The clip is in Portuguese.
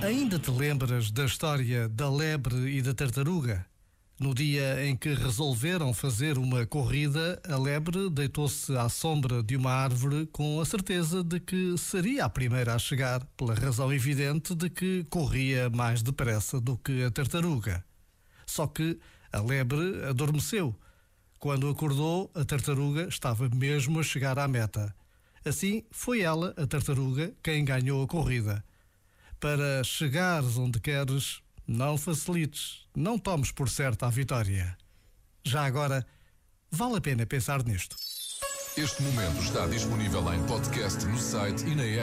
Ainda te lembras da história da lebre e da tartaruga? No dia em que resolveram fazer uma corrida, a lebre deitou-se à sombra de uma árvore com a certeza de que seria a primeira a chegar, pela razão evidente de que corria mais depressa do que a tartaruga. Só que a lebre adormeceu. Quando acordou, a tartaruga estava mesmo a chegar à meta. Assim, foi ela, a tartaruga, quem ganhou a corrida. Para chegares onde queres, não facilites, não tomes por certa a vitória. Já agora, vale a pena pensar nisto. Este momento está disponível em podcast no site e na app.